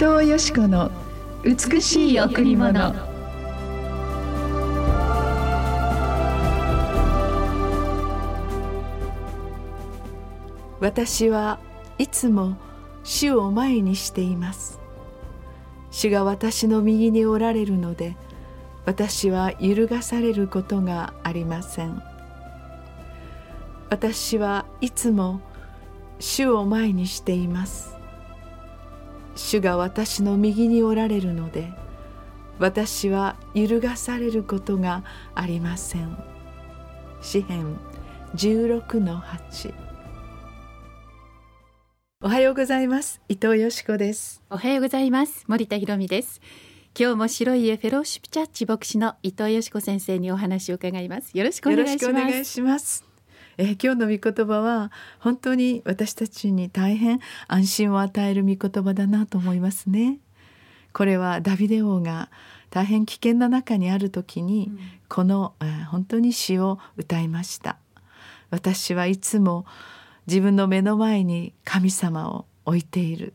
藤よし子の美しい贈り物。私はいつも主を前にしています。主が私の右におられるので私は揺るがされることがありません。私はいつも主を前にしています。主が私の右におられるので私は揺るがされることがありません。詩編16の8おはようございます。伊藤よしこです。おはようございます。森田博美です。今日も白い家フェローシップチャッチ牧師の伊藤よしこ先生にお話を伺います。よろしくお願いしますえー、今日の御言葉は本当に私たちに大変安心を与える御言葉だなと思いますね。これはダビデ王が大変危険な中にある時に、この、えー、本当に詩を歌いました。私はいつも自分の目の前に神様を置いている。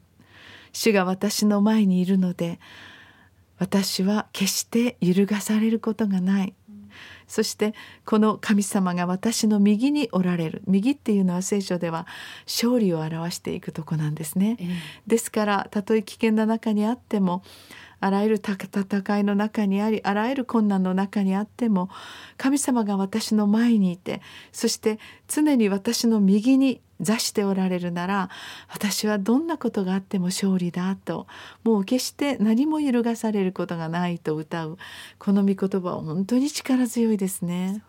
主が私の前にいるので私は決して揺るがされることがない。そしてこの神様が私の右におられる右っていうのは聖書では勝利を表していくとこなんですね。えー、ですからたとえ危険な中にあってもあらゆる戦いの中にありあらゆる困難の中にあっても神様が私の前にいてそして常に私の右に座しておられるなら私はどんなことがあっても勝利だともう決して何も揺るがされることがないと歌うこの御言葉は本当に力強いですね。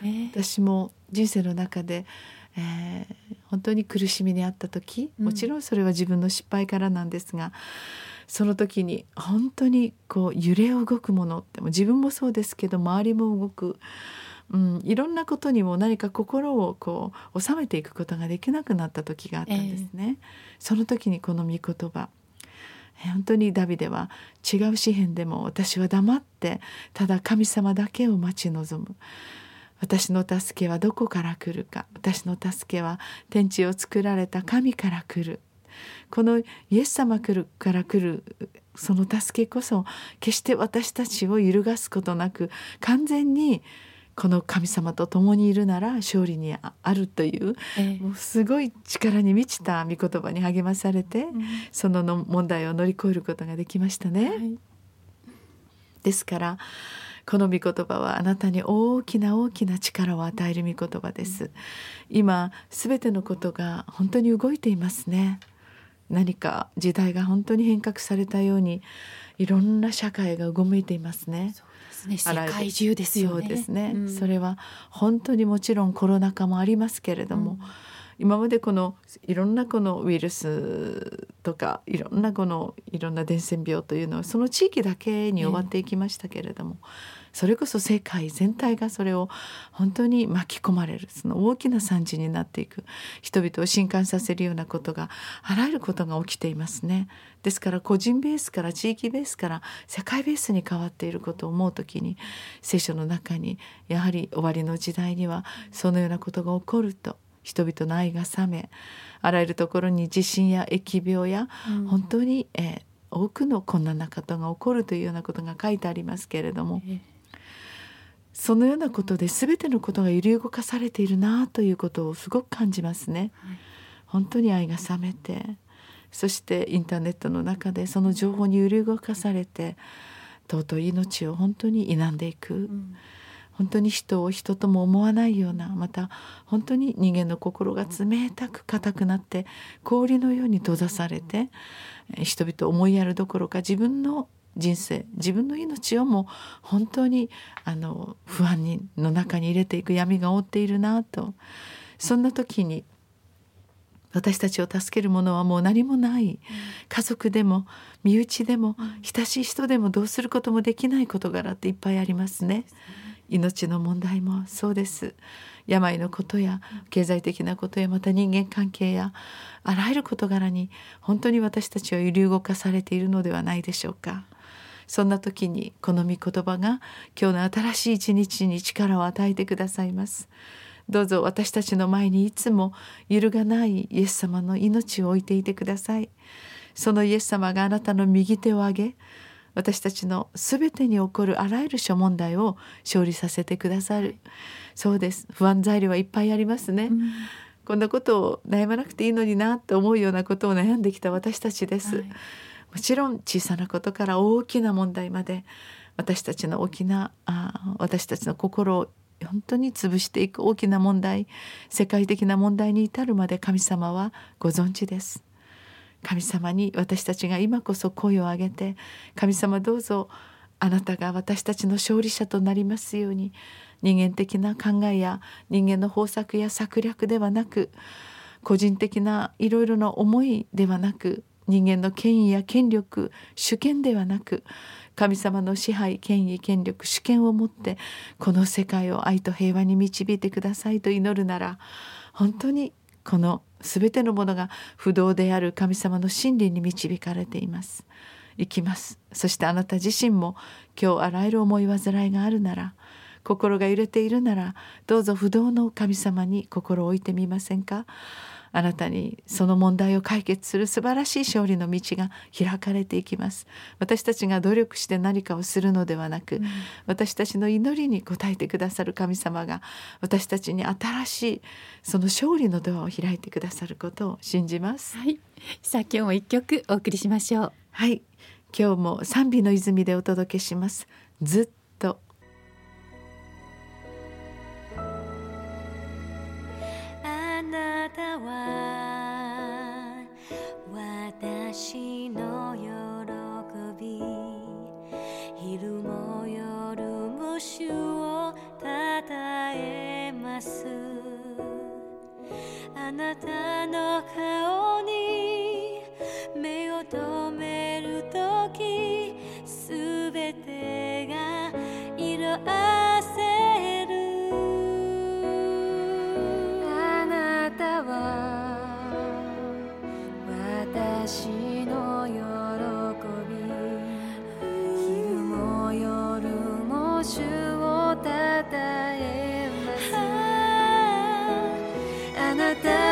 すね私も人生の中でえー、本当に苦しみにあった時もちろんそれは自分の失敗からなんですが、その時に本当にこう揺れ動くものっても自分もそうですけど周りも動くうん、いろんなことにも何か心をこう収めていくことができなくなった時があったんですね。えー、その時にこの御言葉。本当にダビデは違う詩篇でも私は黙ってただ神様だけを待ち望む。私の助けはどこから来るか。私の助けは天地を作られた神から来る。このイエス様から来るその助けこそ決して私たちを揺るがすことなく完全にこの神様と共にいるなら勝利にあるという、えもうすごい力に満ちた御言葉に励まされて、うん、そのの問題を乗り越えることができましたね。はい、ですからこの御言葉はあなたに大きな大きな力を与える御言葉です。今すべてのことが本当に動いていますね。何か時代が本当に変革されたようにいろんな社会が動いていますね。ね、世界中ですよね。そうですね、うん、それは本当にもちろんコロナ禍もありますけれども、うん、今までこのいろんなこのウイルスとかいろんなこのいろんな伝染病というのはその地域だけに終わっていきましたけれども、それこそ世界全体がそれを本当に巻き込まれるその大きな惨事になっていく人々を震撼させるようなことがあらゆることが起きていますね。ですから個人ベースから地域ベースから世界ベースに変わっていることを思う時に聖書の中にやはり終わりの時代にはそのようなことが起こると人々の愛が冷めあらゆるところに地震や疫病や本当に、えー、多くの困難なことが起こるというようなことが書いてありますけれども。そのようなことで全てのことが揺り動かされているなということをすごく感じますね。はい、本当に愛が冷めてそしてインターネットの中でその情報に揺り動かされて尊い命を本当に否んでいく、うん、本当に人を人とも思わないようなまた本当に人間の心が冷たく硬くなって氷のように閉ざされて人々を思いやるどころか自分の人生自分の命をも本当にあの不安にの中に入れていく闇が覆っているなと。そんな時に私たちを助けるものはもう何もない、家族でも身内でも、親しい人でもどうすることもできない事柄っていっぱいありますね。命の問題もそうです。病のことや経済的なことやまた人間関係やあらゆる事柄に本当に私たちは揺り動かされているのではないでしょうか。そんな時にこの御言葉が今日の新しい一日に力を与えてくださいます。どうぞ私たちの前にいつも揺るがないイエス様の命を置いていてください。そのイエス様があなたの右手を上げ私たちの全てに起こるあらゆる諸問題を勝利させてくださる。そうです。不安材料はいっぱいありますね、うん、こんなことを悩まなくていいのになと思うようなことを悩んできた私たちです、はい、もちろん小さなことから大きな問題まで私たちの大きなあ私たちの心を本当に潰していく大きな問題世界的な問題に至るまで神様はご存知です。神様に私たちが今こそ声を上げて神様どうぞあなたが私たちの勝利者となりますように人間的な考えや人間の方策や策略ではなく個人的ないろいろな思いではなく人間の権威や権力主権ではなく神様の支配権威権力主権を持ってこの世界を愛と平和に導いてくださいと祈るなら本当にこの全てのものが不動である神様の真理に導かれています。行きます。そしてあなた自身も今日あらゆる思い煩いがあるなら心が揺れているならどうぞ不動の神様に心を置いてみませんか？あなたにその問題を解決する素晴らしい勝利の道が開かれていきます。私たちが努力して何かをするのではなく、うん、私たちの祈りに応えてくださる神様が私たちに新しいその勝利のドアを開いてくださることを信じます。はい。さあ今日も一曲お送りしましょう。はい。今日も賛美の泉でお届けします。ずっとたは私の喜び昼も夜も主をたたえます。あなた The.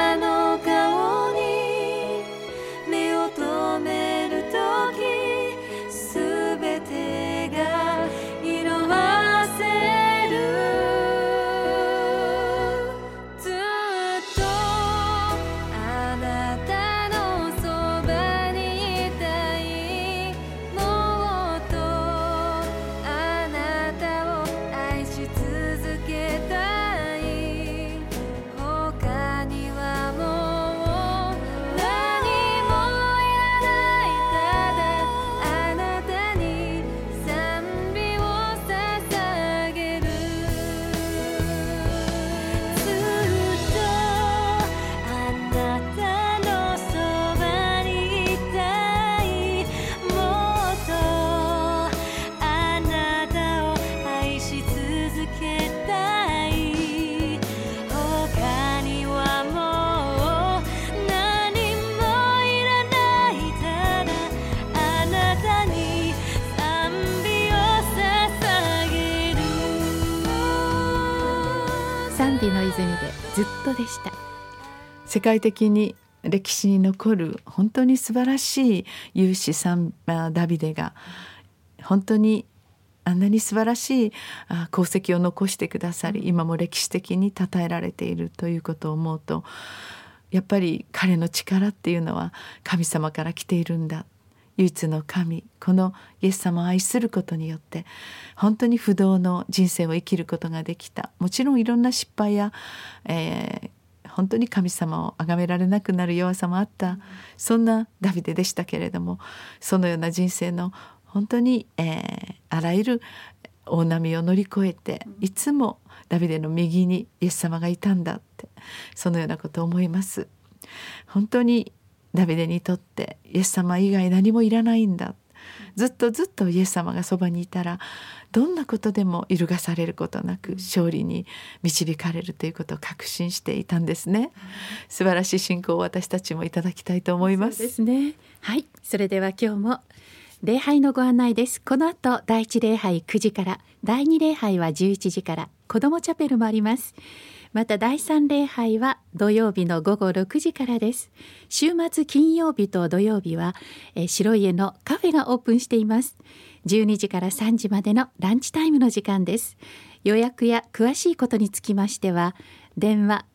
ずっとでした。世界的に歴史に残る本当に素晴らしい勇士さんダビデが本当にあんなに素晴らしい功績を残してくださり今も歴史的に称えられているということを思うとやっぱり彼の力っていうのは神様から来ているんだ。唯一の神このイエス様を愛することによって本当に不動の人生を生きることができたもちろんいろんな失敗や、えー、本当に神様を崇められなくなる弱さもあった、そんなダビデでしたけれどもそのような人生の本当に、えー、あらゆる大波を乗り越えていつもダビデの右にイエス様がいたんだってそのようなことを思います。本当にダビデにとってイエス様以外何もいらないんだ。ずっとずっとイエス様がそばにいたらどんなことでも揺るがされることなく勝利に導かれるということを確信していたんですね、素晴らしい信仰を私たちもいただきたいと思います。ですね。はい。それでは今日も礼拝のご案内です。この後第一礼拝9時から第二礼拝は11時から子どもチャペルもありますまた第3礼拝は土曜日の午後6時からです。週末金曜日と土曜日は、えー、白家のカフェがオープンしています。12時から3時までのランチタイムの時間です。予約や詳しいことにつきましては電話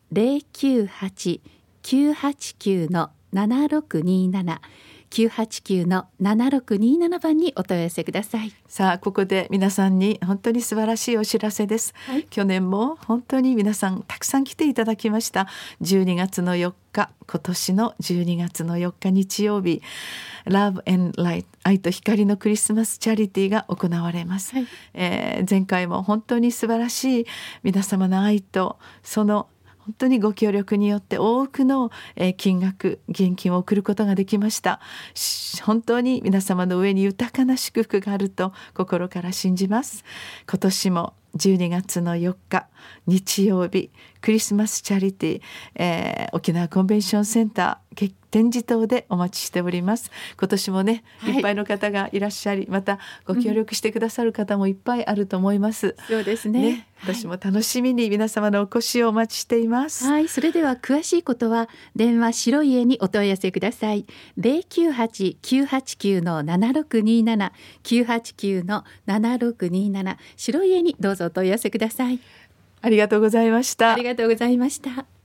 098-989-7627 989-7627番にお問い合わせください。さあここで皆さんに本当に素晴らしいお知らせです、はい、去年も本当に皆さんたくさん来ていただきました。12月の4日今年の12月の4日日曜日 Love and Light 愛と光のクリスマスチャリティーが行われます、はい、えー、前回も本当に素晴らしい皆様の愛とその本当にご協力によって多くの金額現金を送ることができました。本当に皆様の上に豊かな祝福があると心から信じます。今年も12月の4日日曜日クリスマスチャリティー、えー、沖縄コンベンションセンター展示棟でお待ちしております。今年もね、はい、いっぱいの方がいらっしゃりまたご協力してくださる方もいっぱいあると思います、うん、そうですね、ね、私も楽しみに皆様のお越しをお待ちしています。はいそれでは詳しいことは電話白い家にお問い合わせください。098-989の7627 989の7627白い家にどうぞお問い合わせくださいありがとうございました。ありがとうございました。